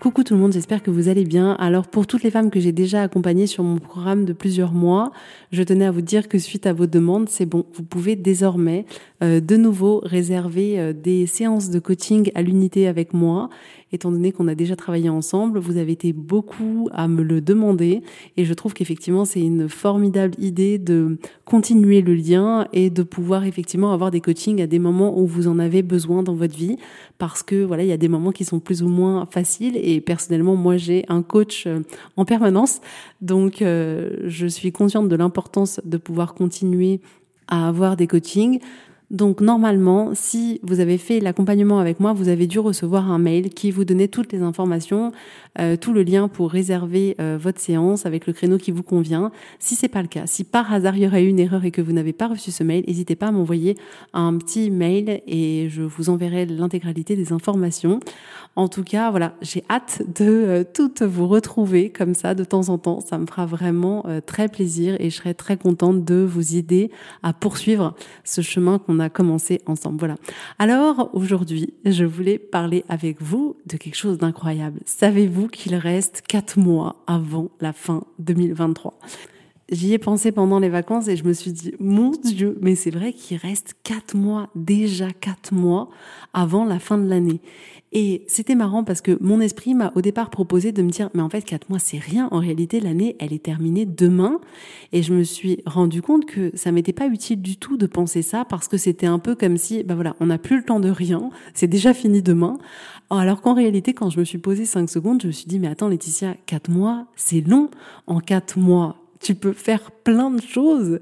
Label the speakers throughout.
Speaker 1: Coucou tout le monde, j'espère que vous allez bien. Alors pour toutes les femmes que j'ai déjà accompagnées sur mon programme de plusieurs mois, je tenais à vous dire que suite à vos demandes, c'est bon, vous pouvez désormais euh, de nouveau réserver euh, des séances de coaching à l'unité avec moi étant donné qu'on a déjà travaillé ensemble. Vous avez été beaucoup à me le demander et je trouve qu'effectivement c'est une formidable idée de continuer le lien et de pouvoir effectivement avoir des coachings à des moments où vous en avez besoin dans votre vie parce que voilà, il y a des moments qui sont plus ou moins faciles et personnellement moi j'ai un coach euh, en permanence. Donc euh, je suis consciente de l'importance de pouvoir continuer à avoir des coachings. Donc normalement, si vous avez fait l'accompagnement avec moi, vous avez dû recevoir un mail qui vous donnait toutes les informations, euh, tout le lien pour réserver euh, votre séance avec le créneau qui vous convient. Si c'est pas le cas, si par hasard il y aurait eu une erreur et que vous n'avez pas reçu ce mail, n'hésitez pas à m'envoyer un petit mail et je vous enverrai l'intégralité des informations. En tout cas, voilà, j'ai hâte de euh, toutes vous retrouver comme ça de temps en temps. Ça me fera vraiment très plaisir et je serai très contente de vous aider à poursuivre ce chemin qu'on a commencé ensemble. Voilà. Alors aujourd'hui, je voulais parler avec vous de quelque chose d'incroyable. Savez-vous qu'il reste quatre mois avant la fin 2023 J'y ai pensé pendant les vacances et je me suis dit, mon Dieu, mais c'est vrai qu'il reste quatre mois, déjà quatre mois avant la fin de l'année. Et c'était marrant parce que mon esprit m'a au départ proposé de me dire, mais en fait, quatre mois, c'est rien. En réalité, l'année, elle est terminée demain. Et je me suis rendu compte que ça m'était pas utile du tout de penser ça parce que c'était un peu comme si, ben voilà, on n'a plus le temps de rien. C'est déjà fini demain. Alors qu'en réalité, quand je me suis posé cinq secondes, je me suis dit, mais attends, Laetitia, quatre mois, c'est long. En quatre mois, tu peux faire plein de choses.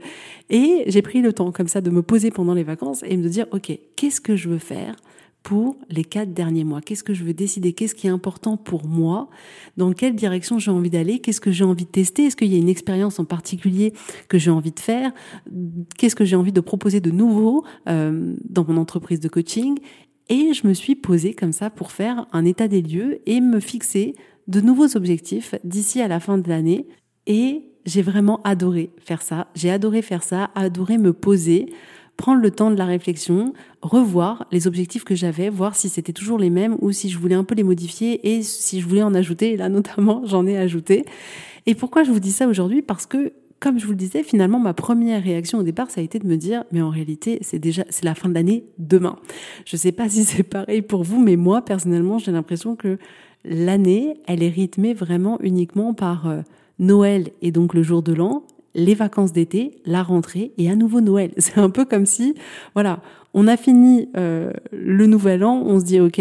Speaker 1: Et j'ai pris le temps comme ça de me poser pendant les vacances et de me dire, OK, qu'est-ce que je veux faire pour les quatre derniers mois? Qu'est-ce que je veux décider? Qu'est-ce qui est important pour moi? Dans quelle direction j'ai envie d'aller? Qu'est-ce que j'ai envie de tester? Est-ce qu'il y a une expérience en particulier que j'ai envie de faire? Qu'est-ce que j'ai envie de proposer de nouveau euh, dans mon entreprise de coaching? Et je me suis posée comme ça pour faire un état des lieux et me fixer de nouveaux objectifs d'ici à la fin de l'année. Et j'ai vraiment adoré faire ça. J'ai adoré faire ça, adoré me poser, prendre le temps de la réflexion, revoir les objectifs que j'avais, voir si c'était toujours les mêmes ou si je voulais un peu les modifier et si je voulais en ajouter. Et là, notamment, j'en ai ajouté. Et pourquoi je vous dis ça aujourd'hui? Parce que comme je vous le disais, finalement, ma première réaction au départ, ça a été de me dire, mais en réalité, c'est déjà, c'est la fin de l'année demain. Je sais pas si c'est pareil pour vous, mais moi, personnellement, j'ai l'impression que l'année, elle est rythmée vraiment uniquement par euh, Noël et donc le jour de l'an, les vacances d'été, la rentrée et à nouveau Noël. C'est un peu comme si, voilà, on a fini euh, le nouvel an, on se dit ok,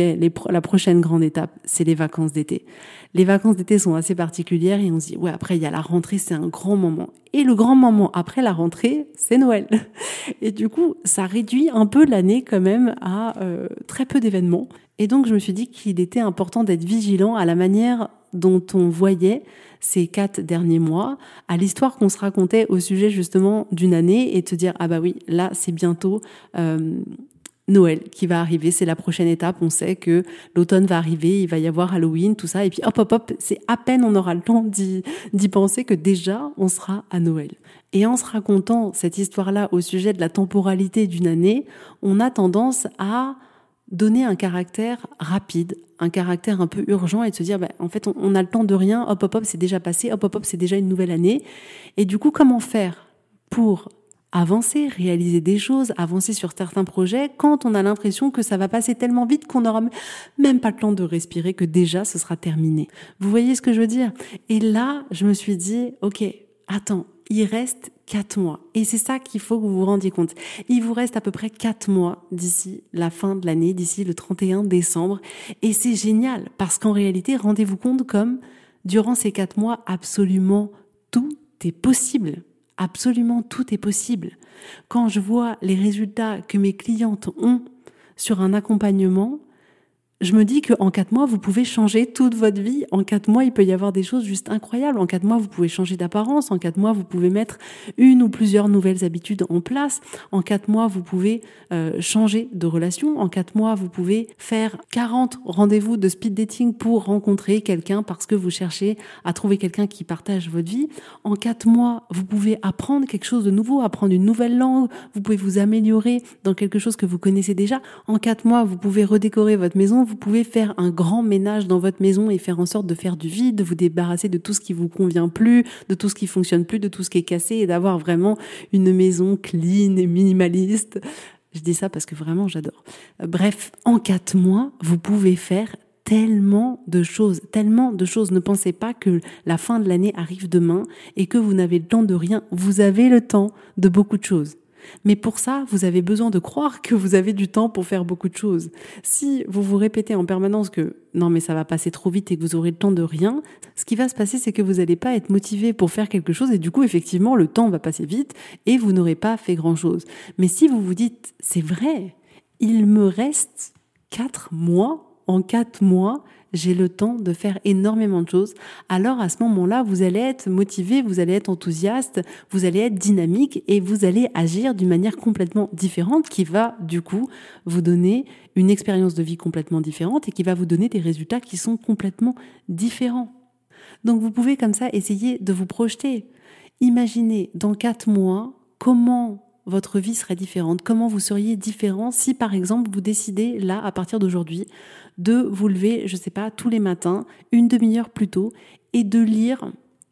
Speaker 1: la prochaine grande étape, c'est les vacances d'été. Les vacances d'été sont assez particulières et on se dit ouais après il y a la rentrée, c'est un grand moment. Et le grand moment après la rentrée, c'est Noël. Et du coup, ça réduit un peu l'année quand même à euh, très peu d'événements. Et donc je me suis dit qu'il était important d'être vigilant à la manière dont on voyait ces quatre derniers mois, à l'histoire qu'on se racontait au sujet justement d'une année et te dire ah bah oui là c'est bientôt euh, Noël qui va arriver, c'est la prochaine étape. On sait que l'automne va arriver, il va y avoir Halloween, tout ça. Et puis hop, hop, hop, c'est à peine on aura le temps d'y penser que déjà on sera à Noël. Et en se racontant cette histoire-là au sujet de la temporalité d'une année, on a tendance à donner un caractère rapide, un caractère un peu urgent et de se dire, bah, en fait, on, a le temps de rien, hop, hop, hop, c'est déjà passé, hop, hop, hop, c'est déjà une nouvelle année. Et du coup, comment faire pour avancer, réaliser des choses, avancer sur certains projets quand on a l'impression que ça va passer tellement vite qu'on n'aura même pas le temps de respirer, que déjà ce sera terminé? Vous voyez ce que je veux dire? Et là, je me suis dit, ok, attends, il reste quatre mois. Et c'est ça qu'il faut que vous vous rendiez compte. Il vous reste à peu près quatre mois d'ici la fin de l'année, d'ici le 31 décembre. Et c'est génial parce qu'en réalité, rendez-vous compte comme durant ces quatre mois, absolument tout est possible. Absolument tout est possible. Quand je vois les résultats que mes clientes ont sur un accompagnement, je me dis qu'en quatre mois, vous pouvez changer toute votre vie. En quatre mois, il peut y avoir des choses juste incroyables. En quatre mois, vous pouvez changer d'apparence. En quatre mois, vous pouvez mettre une ou plusieurs nouvelles habitudes en place. En quatre mois, vous pouvez euh, changer de relation. En quatre mois, vous pouvez faire 40 rendez-vous de speed dating pour rencontrer quelqu'un parce que vous cherchez à trouver quelqu'un qui partage votre vie. En quatre mois, vous pouvez apprendre quelque chose de nouveau, apprendre une nouvelle langue. Vous pouvez vous améliorer dans quelque chose que vous connaissez déjà. En quatre mois, vous pouvez redécorer votre maison vous pouvez faire un grand ménage dans votre maison et faire en sorte de faire du vide, de vous débarrasser de tout ce qui vous convient plus, de tout ce qui fonctionne plus, de tout ce qui est cassé et d'avoir vraiment une maison clean et minimaliste. Je dis ça parce que vraiment j'adore. Bref, en quatre mois, vous pouvez faire tellement de choses, tellement de choses. Ne pensez pas que la fin de l'année arrive demain et que vous n'avez le temps de rien. Vous avez le temps de beaucoup de choses. Mais pour ça, vous avez besoin de croire que vous avez du temps pour faire beaucoup de choses. Si vous vous répétez en permanence que non mais ça va passer trop vite et que vous aurez le temps de rien, ce qui va se passer c'est que vous n'allez pas être motivé pour faire quelque chose et du coup effectivement le temps va passer vite et vous n'aurez pas fait grand-chose. Mais si vous vous dites c'est vrai, il me reste quatre mois, en quatre mois, j'ai le temps de faire énormément de choses, alors à ce moment-là, vous allez être motivé, vous allez être enthousiaste, vous allez être dynamique et vous allez agir d'une manière complètement différente qui va du coup vous donner une expérience de vie complètement différente et qui va vous donner des résultats qui sont complètement différents. Donc vous pouvez comme ça essayer de vous projeter. Imaginez dans quatre mois comment votre vie serait différente, comment vous seriez différent si par exemple vous décidez là à partir d'aujourd'hui de vous lever, je sais pas, tous les matins, une demi-heure plus tôt et de lire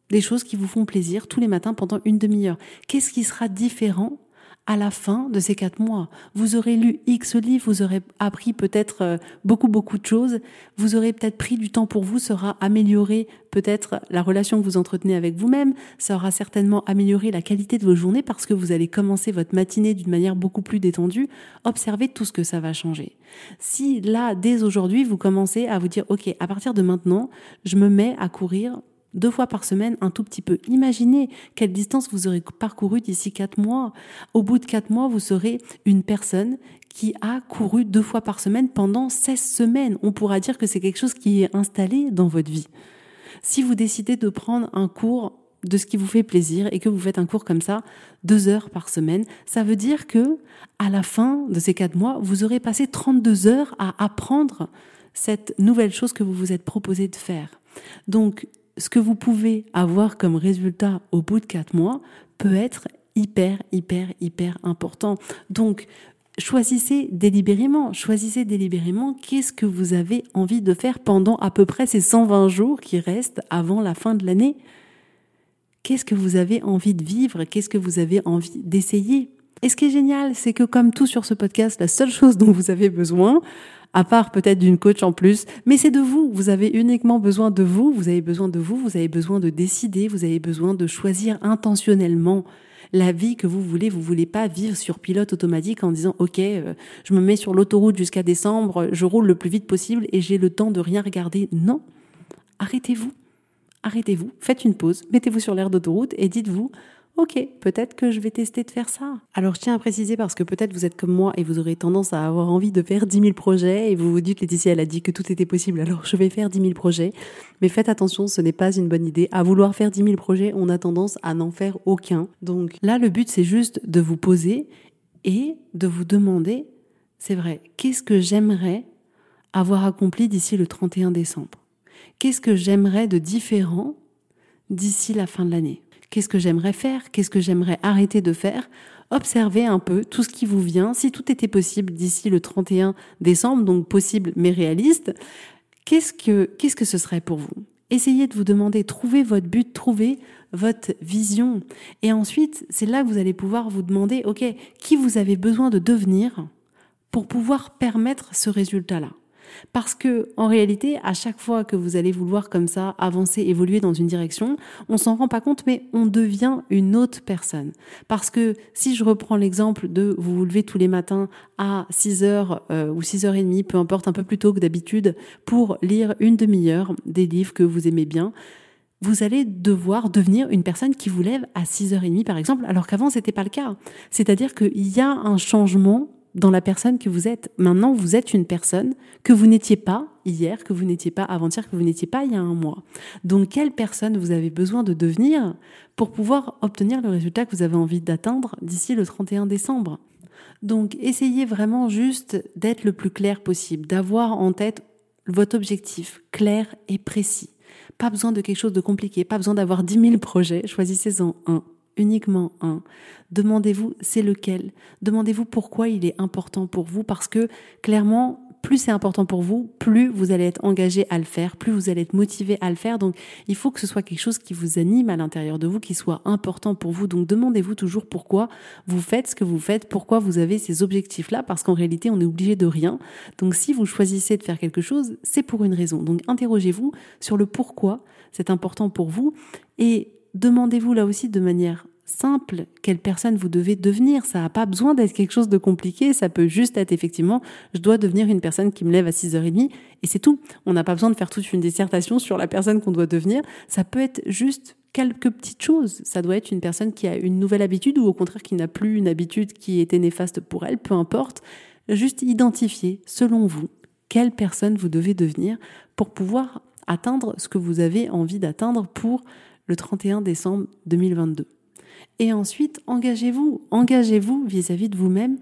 Speaker 1: des choses qui vous font plaisir tous les matins pendant une demi-heure? Qu'est-ce qui sera différent à la fin de ces quatre mois. Vous aurez lu X livres, vous aurez appris peut-être euh, beaucoup, beaucoup de choses, vous aurez peut-être pris du temps pour vous, aura amélioré peut-être la relation que vous entretenez avec vous-même, ça aura certainement amélioré la qualité de vos journées parce que vous allez commencer votre matinée d'une manière beaucoup plus détendue. Observez tout ce que ça va changer. Si là, dès aujourd'hui, vous commencez à vous dire, OK, à partir de maintenant, je me mets à courir deux fois par semaine, un tout petit peu. Imaginez quelle distance vous aurez parcouru d'ici quatre mois. Au bout de quatre mois, vous serez une personne qui a couru deux fois par semaine pendant 16 semaines. On pourra dire que c'est quelque chose qui est installé dans votre vie. Si vous décidez de prendre un cours de ce qui vous fait plaisir et que vous faites un cours comme ça deux heures par semaine, ça veut dire que à la fin de ces quatre mois, vous aurez passé 32 heures à apprendre cette nouvelle chose que vous vous êtes proposé de faire. Donc, ce que vous pouvez avoir comme résultat au bout de quatre mois peut être hyper, hyper, hyper important. Donc, choisissez délibérément, choisissez délibérément qu'est-ce que vous avez envie de faire pendant à peu près ces 120 jours qui restent avant la fin de l'année. Qu'est-ce que vous avez envie de vivre? Qu'est-ce que vous avez envie d'essayer? Et ce qui est génial, c'est que comme tout sur ce podcast, la seule chose dont vous avez besoin, à part peut-être d'une coach en plus, mais c'est de vous. Vous avez uniquement besoin de vous, vous avez besoin de vous, vous avez besoin de décider, vous avez besoin de choisir intentionnellement la vie que vous voulez. Vous voulez pas vivre sur pilote automatique en disant OK, euh, je me mets sur l'autoroute jusqu'à décembre, je roule le plus vite possible et j'ai le temps de rien regarder. Non, arrêtez-vous, arrêtez-vous, faites une pause, mettez-vous sur l'air d'autoroute et dites-vous ok, peut-être que je vais tester de faire ça. Alors je tiens à préciser parce que peut-être vous êtes comme moi et vous aurez tendance à avoir envie de faire 10 000 projets et vous vous dites Laetitia elle a dit que tout était possible alors je vais faire 10 000 projets. Mais faites attention, ce n'est pas une bonne idée. À vouloir faire 10 000 projets, on a tendance à n'en faire aucun. Donc là le but c'est juste de vous poser et de vous demander, c'est vrai, qu'est-ce que j'aimerais avoir accompli d'ici le 31 décembre? Qu'est-ce que j'aimerais de différent d'ici la fin de l'année? Qu'est-ce que j'aimerais faire? Qu'est-ce que j'aimerais arrêter de faire? Observez un peu tout ce qui vous vient. Si tout était possible d'ici le 31 décembre, donc possible mais réaliste, qu'est-ce que, que ce serait pour vous? Essayez de vous demander, trouvez votre but, trouvez votre vision. Et ensuite, c'est là que vous allez pouvoir vous demander, OK, qui vous avez besoin de devenir pour pouvoir permettre ce résultat-là? Parce que, en réalité, à chaque fois que vous allez vouloir comme ça avancer, évoluer dans une direction, on s'en rend pas compte, mais on devient une autre personne. Parce que si je reprends l'exemple de vous vous levez tous les matins à 6 heures euh, ou 6 heures et demie, peu importe, un peu plus tôt que d'habitude, pour lire une demi-heure des livres que vous aimez bien, vous allez devoir devenir une personne qui vous lève à 6h30 par exemple, alors qu'avant c'était pas le cas. C'est-à-dire qu'il y a un changement dans la personne que vous êtes. Maintenant, vous êtes une personne que vous n'étiez pas hier, que vous n'étiez pas avant-hier, que vous n'étiez pas il y a un mois. Donc, quelle personne vous avez besoin de devenir pour pouvoir obtenir le résultat que vous avez envie d'atteindre d'ici le 31 décembre? Donc, essayez vraiment juste d'être le plus clair possible, d'avoir en tête votre objectif clair et précis. Pas besoin de quelque chose de compliqué, pas besoin d'avoir 10 000 projets, choisissez-en un uniquement un. Demandez-vous c'est lequel? Demandez-vous pourquoi il est important pour vous parce que clairement, plus c'est important pour vous, plus vous allez être engagé à le faire, plus vous allez être motivé à le faire. Donc, il faut que ce soit quelque chose qui vous anime à l'intérieur de vous, qui soit important pour vous. Donc, demandez-vous toujours pourquoi vous faites ce que vous faites, pourquoi vous avez ces objectifs-là, parce qu'en réalité, on est obligé de rien. Donc, si vous choisissez de faire quelque chose, c'est pour une raison. Donc, interrogez-vous sur le pourquoi c'est important pour vous et demandez-vous là aussi de manière simple quelle personne vous devez devenir. Ça n'a pas besoin d'être quelque chose de compliqué. Ça peut juste être effectivement, je dois devenir une personne qui me lève à 6h30 et c'est tout. On n'a pas besoin de faire toute une dissertation sur la personne qu'on doit devenir. Ça peut être juste quelques petites choses. Ça doit être une personne qui a une nouvelle habitude ou au contraire qui n'a plus une habitude qui était néfaste pour elle, peu importe. Juste identifier, selon vous, quelle personne vous devez devenir pour pouvoir atteindre ce que vous avez envie d'atteindre pour le 31 décembre 2022. Et ensuite, engagez-vous, engagez-vous vis-à-vis de vous-même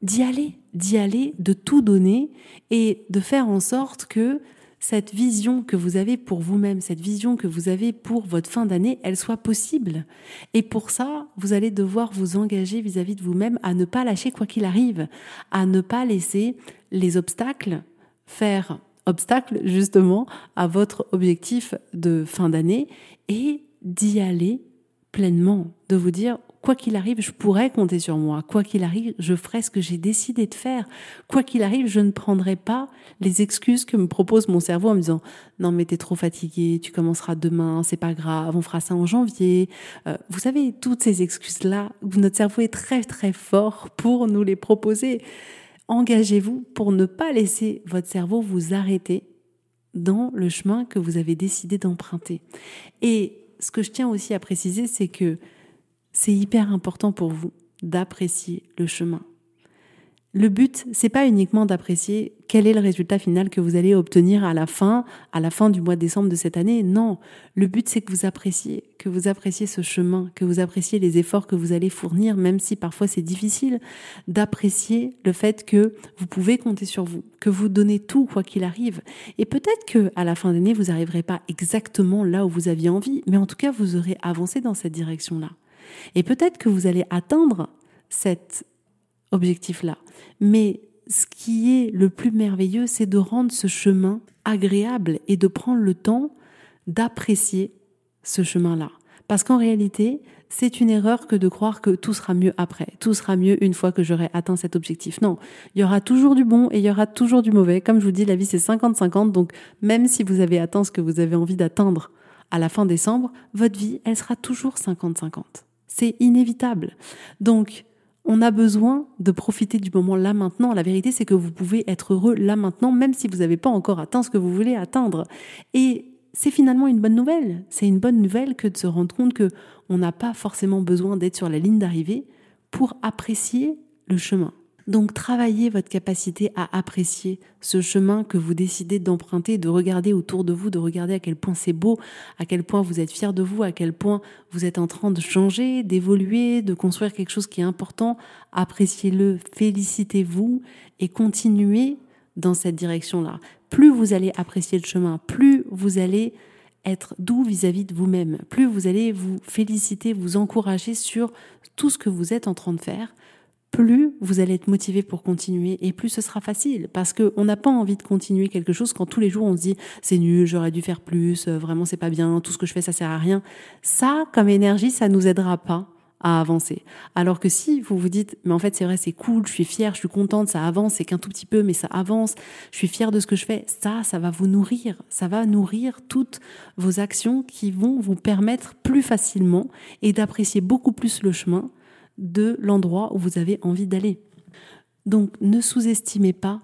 Speaker 1: d'y aller, d'y aller, de tout donner et de faire en sorte que cette vision que vous avez pour vous-même, cette vision que vous avez pour votre fin d'année, elle soit possible. Et pour ça, vous allez devoir vous engager vis-à-vis de vous-même à ne pas lâcher quoi qu'il arrive, à ne pas laisser les obstacles faire obstacle justement à votre objectif de fin d'année et d'y aller pleinement, de vous dire quoi qu'il arrive, je pourrais compter sur moi. Quoi qu'il arrive, je ferai ce que j'ai décidé de faire. Quoi qu'il arrive, je ne prendrai pas les excuses que me propose mon cerveau en me disant non mais t'es trop fatigué, tu commenceras demain, c'est pas grave, on fera ça en janvier. Euh, vous savez toutes ces excuses là, notre cerveau est très très fort pour nous les proposer. Engagez-vous pour ne pas laisser votre cerveau vous arrêter dans le chemin que vous avez décidé d'emprunter. Et ce que je tiens aussi à préciser, c'est que c'est hyper important pour vous d'apprécier le chemin. Le but, c'est pas uniquement d'apprécier quel est le résultat final que vous allez obtenir à la fin, à la fin du mois de décembre de cette année. Non, le but c'est que vous appréciez, que vous appréciez ce chemin, que vous appréciez les efforts que vous allez fournir, même si parfois c'est difficile, d'apprécier le fait que vous pouvez compter sur vous, que vous donnez tout quoi qu'il arrive. Et peut-être que à la fin d'année vous n'arriverez pas exactement là où vous aviez envie, mais en tout cas vous aurez avancé dans cette direction-là. Et peut-être que vous allez atteindre cet objectif-là. Mais ce qui est le plus merveilleux, c'est de rendre ce chemin agréable et de prendre le temps d'apprécier ce chemin-là. Parce qu'en réalité, c'est une erreur que de croire que tout sera mieux après, tout sera mieux une fois que j'aurai atteint cet objectif. Non, il y aura toujours du bon et il y aura toujours du mauvais. Comme je vous dis, la vie c'est 50-50, donc même si vous avez atteint ce que vous avez envie d'atteindre à la fin décembre, votre vie, elle sera toujours 50-50. C'est inévitable. Donc, on a besoin de profiter du moment là maintenant. La vérité, c'est que vous pouvez être heureux là maintenant, même si vous n'avez pas encore atteint ce que vous voulez atteindre. Et c'est finalement une bonne nouvelle. C'est une bonne nouvelle que de se rendre compte que on n'a pas forcément besoin d'être sur la ligne d'arrivée pour apprécier le chemin. Donc travaillez votre capacité à apprécier ce chemin que vous décidez d'emprunter, de regarder autour de vous, de regarder à quel point c'est beau, à quel point vous êtes fier de vous, à quel point vous êtes en train de changer, d'évoluer, de construire quelque chose qui est important. Appréciez-le, félicitez-vous et continuez dans cette direction-là. Plus vous allez apprécier le chemin, plus vous allez être doux vis-à-vis -vis de vous-même, plus vous allez vous féliciter, vous encourager sur tout ce que vous êtes en train de faire, plus vous allez être motivé pour continuer et plus ce sera facile parce que on n'a pas envie de continuer quelque chose quand tous les jours on se dit c'est nul, j'aurais dû faire plus, euh, vraiment c'est pas bien, tout ce que je fais ça sert à rien. Ça comme énergie, ça nous aidera pas à avancer. Alors que si vous vous dites, mais en fait c'est vrai, c'est cool, je suis fière, je suis contente, ça avance, c'est qu'un tout petit peu, mais ça avance, je suis fière de ce que je fais, ça, ça va vous nourrir, ça va nourrir toutes vos actions qui vont vous permettre plus facilement et d'apprécier beaucoup plus le chemin de l'endroit où vous avez envie d'aller. Donc ne sous-estimez pas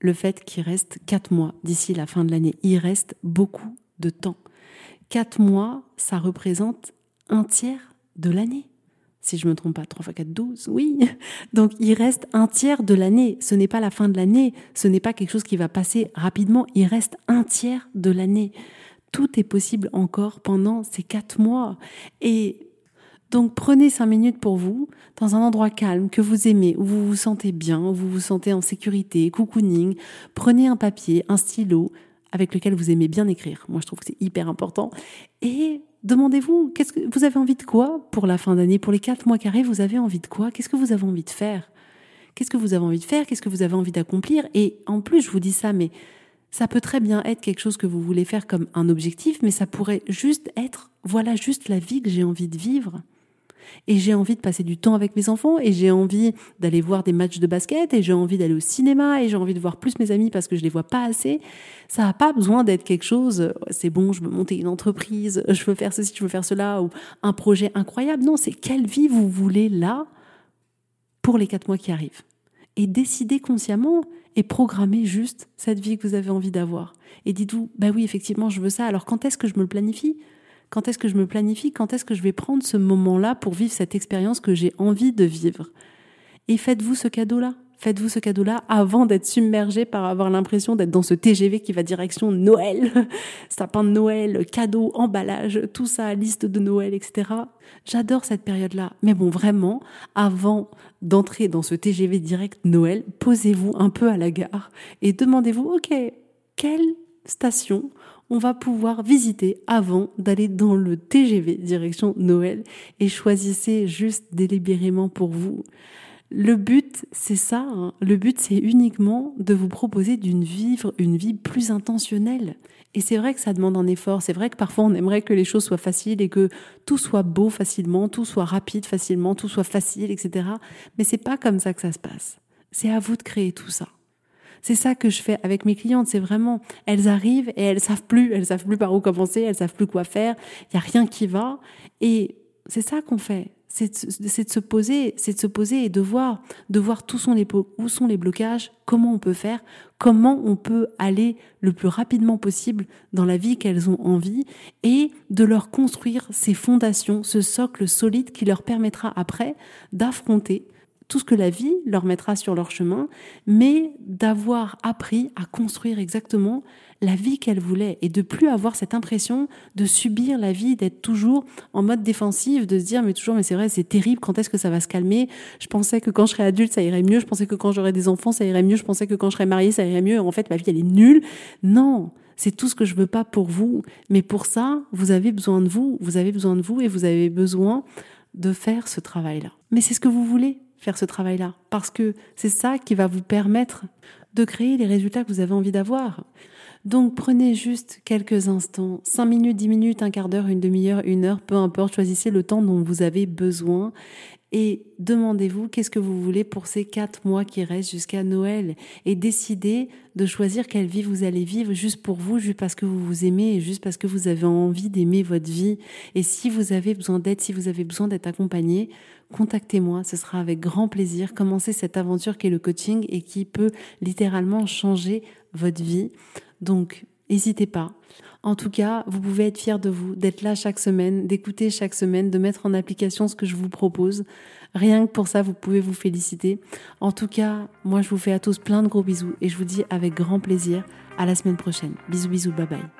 Speaker 1: le fait qu'il reste quatre mois d'ici la fin de l'année. Il reste beaucoup de temps. Quatre mois, ça représente un tiers de l'année si je me trompe pas, 3 x 4, 12, oui. Donc il reste un tiers de l'année. Ce n'est pas la fin de l'année, ce n'est pas quelque chose qui va passer rapidement, il reste un tiers de l'année. Tout est possible encore pendant ces 4 mois. Et donc prenez 5 minutes pour vous, dans un endroit calme, que vous aimez, où vous vous sentez bien, où vous vous sentez en sécurité, cocooning. Prenez un papier, un stylo, avec lequel vous aimez bien écrire. Moi, je trouve que c'est hyper important. Et demandez-vous, qu'est-ce que vous avez envie de quoi pour la fin d'année, pour les quatre mois carrés, vous avez envie de quoi? Qu'est-ce que vous avez envie de faire? Qu'est-ce que vous avez envie de faire? Qu'est-ce que vous avez envie d'accomplir? Et en plus, je vous dis ça, mais ça peut très bien être quelque chose que vous voulez faire comme un objectif, mais ça pourrait juste être, voilà, juste la vie que j'ai envie de vivre et j'ai envie de passer du temps avec mes enfants et j'ai envie d'aller voir des matchs de basket et j'ai envie d'aller au cinéma et j'ai envie de voir plus mes amis parce que je les vois pas assez. Ça n'a pas besoin d'être quelque chose, c'est bon, je veux monter une entreprise, je veux faire ceci, je veux faire cela ou un projet incroyable. Non, c'est quelle vie vous voulez là pour les quatre mois qui arrivent. Et décidez consciemment et programmez juste cette vie que vous avez envie d'avoir. Et dites-vous, bah oui, effectivement, je veux ça. Alors quand est-ce que je me le planifie? Quand est-ce que je me planifie Quand est-ce que je vais prendre ce moment-là pour vivre cette expérience que j'ai envie de vivre Et faites-vous ce cadeau-là. Faites-vous ce cadeau-là avant d'être submergé par avoir l'impression d'être dans ce TGV qui va direction Noël, sapin de Noël, cadeau, emballage, tout ça, liste de Noël, etc. J'adore cette période-là. Mais bon, vraiment, avant d'entrer dans ce TGV direct Noël, posez-vous un peu à la gare et demandez-vous, OK, quelle station on va pouvoir visiter avant d'aller dans le TGV direction Noël et choisissez juste délibérément pour vous. Le but, c'est ça. Hein. Le but, c'est uniquement de vous proposer d'une vivre une vie plus intentionnelle. Et c'est vrai que ça demande un effort. C'est vrai que parfois on aimerait que les choses soient faciles et que tout soit beau facilement, tout soit rapide facilement, tout soit facile, etc. Mais c'est pas comme ça que ça se passe. C'est à vous de créer tout ça. C'est ça que je fais avec mes clientes. C'est vraiment, elles arrivent et elles savent plus, elles savent plus par où commencer, elles savent plus quoi faire. Il y a rien qui va. Et c'est ça qu'on fait. C'est de, se poser, c'est de se poser et de voir, de voir où sont les, où sont les blocages, comment on peut faire, comment on peut aller le plus rapidement possible dans la vie qu'elles ont envie et de leur construire ces fondations, ce socle solide qui leur permettra après d'affronter tout ce que la vie leur mettra sur leur chemin, mais d'avoir appris à construire exactement la vie qu'elles voulaient et de plus avoir cette impression de subir la vie, d'être toujours en mode défensif, de se dire mais toujours mais c'est vrai c'est terrible, quand est-ce que ça va se calmer? Je pensais que quand je serais adulte ça irait mieux, je pensais que quand j'aurais des enfants ça irait mieux, je pensais que quand je serais mariée ça irait mieux. En fait ma vie elle est nulle. Non, c'est tout ce que je veux pas pour vous, mais pour ça vous avez besoin de vous, vous avez besoin de vous et vous avez besoin de faire ce travail-là. Mais c'est ce que vous voulez faire ce travail-là, parce que c'est ça qui va vous permettre de créer les résultats que vous avez envie d'avoir. Donc prenez juste quelques instants, 5 minutes, 10 minutes, un quart d'heure, une demi-heure, une heure, peu importe, choisissez le temps dont vous avez besoin et demandez-vous qu'est-ce que vous voulez pour ces quatre mois qui restent jusqu'à Noël et décidez de choisir quelle vie vous allez vivre juste pour vous, juste parce que vous vous aimez et juste parce que vous avez envie d'aimer votre vie. Et si vous avez besoin d'aide, si vous avez besoin d'être accompagné, contactez-moi, ce sera avec grand plaisir. Commencez cette aventure qui est le coaching et qui peut littéralement changer votre vie. Donc, n'hésitez pas. En tout cas, vous pouvez être fier de vous, d'être là chaque semaine, d'écouter chaque semaine, de mettre en application ce que je vous propose. Rien que pour ça, vous pouvez vous féliciter. En tout cas, moi, je vous fais à tous plein de gros bisous et je vous dis avec grand plaisir à la semaine prochaine. Bisous, bisous, bye bye.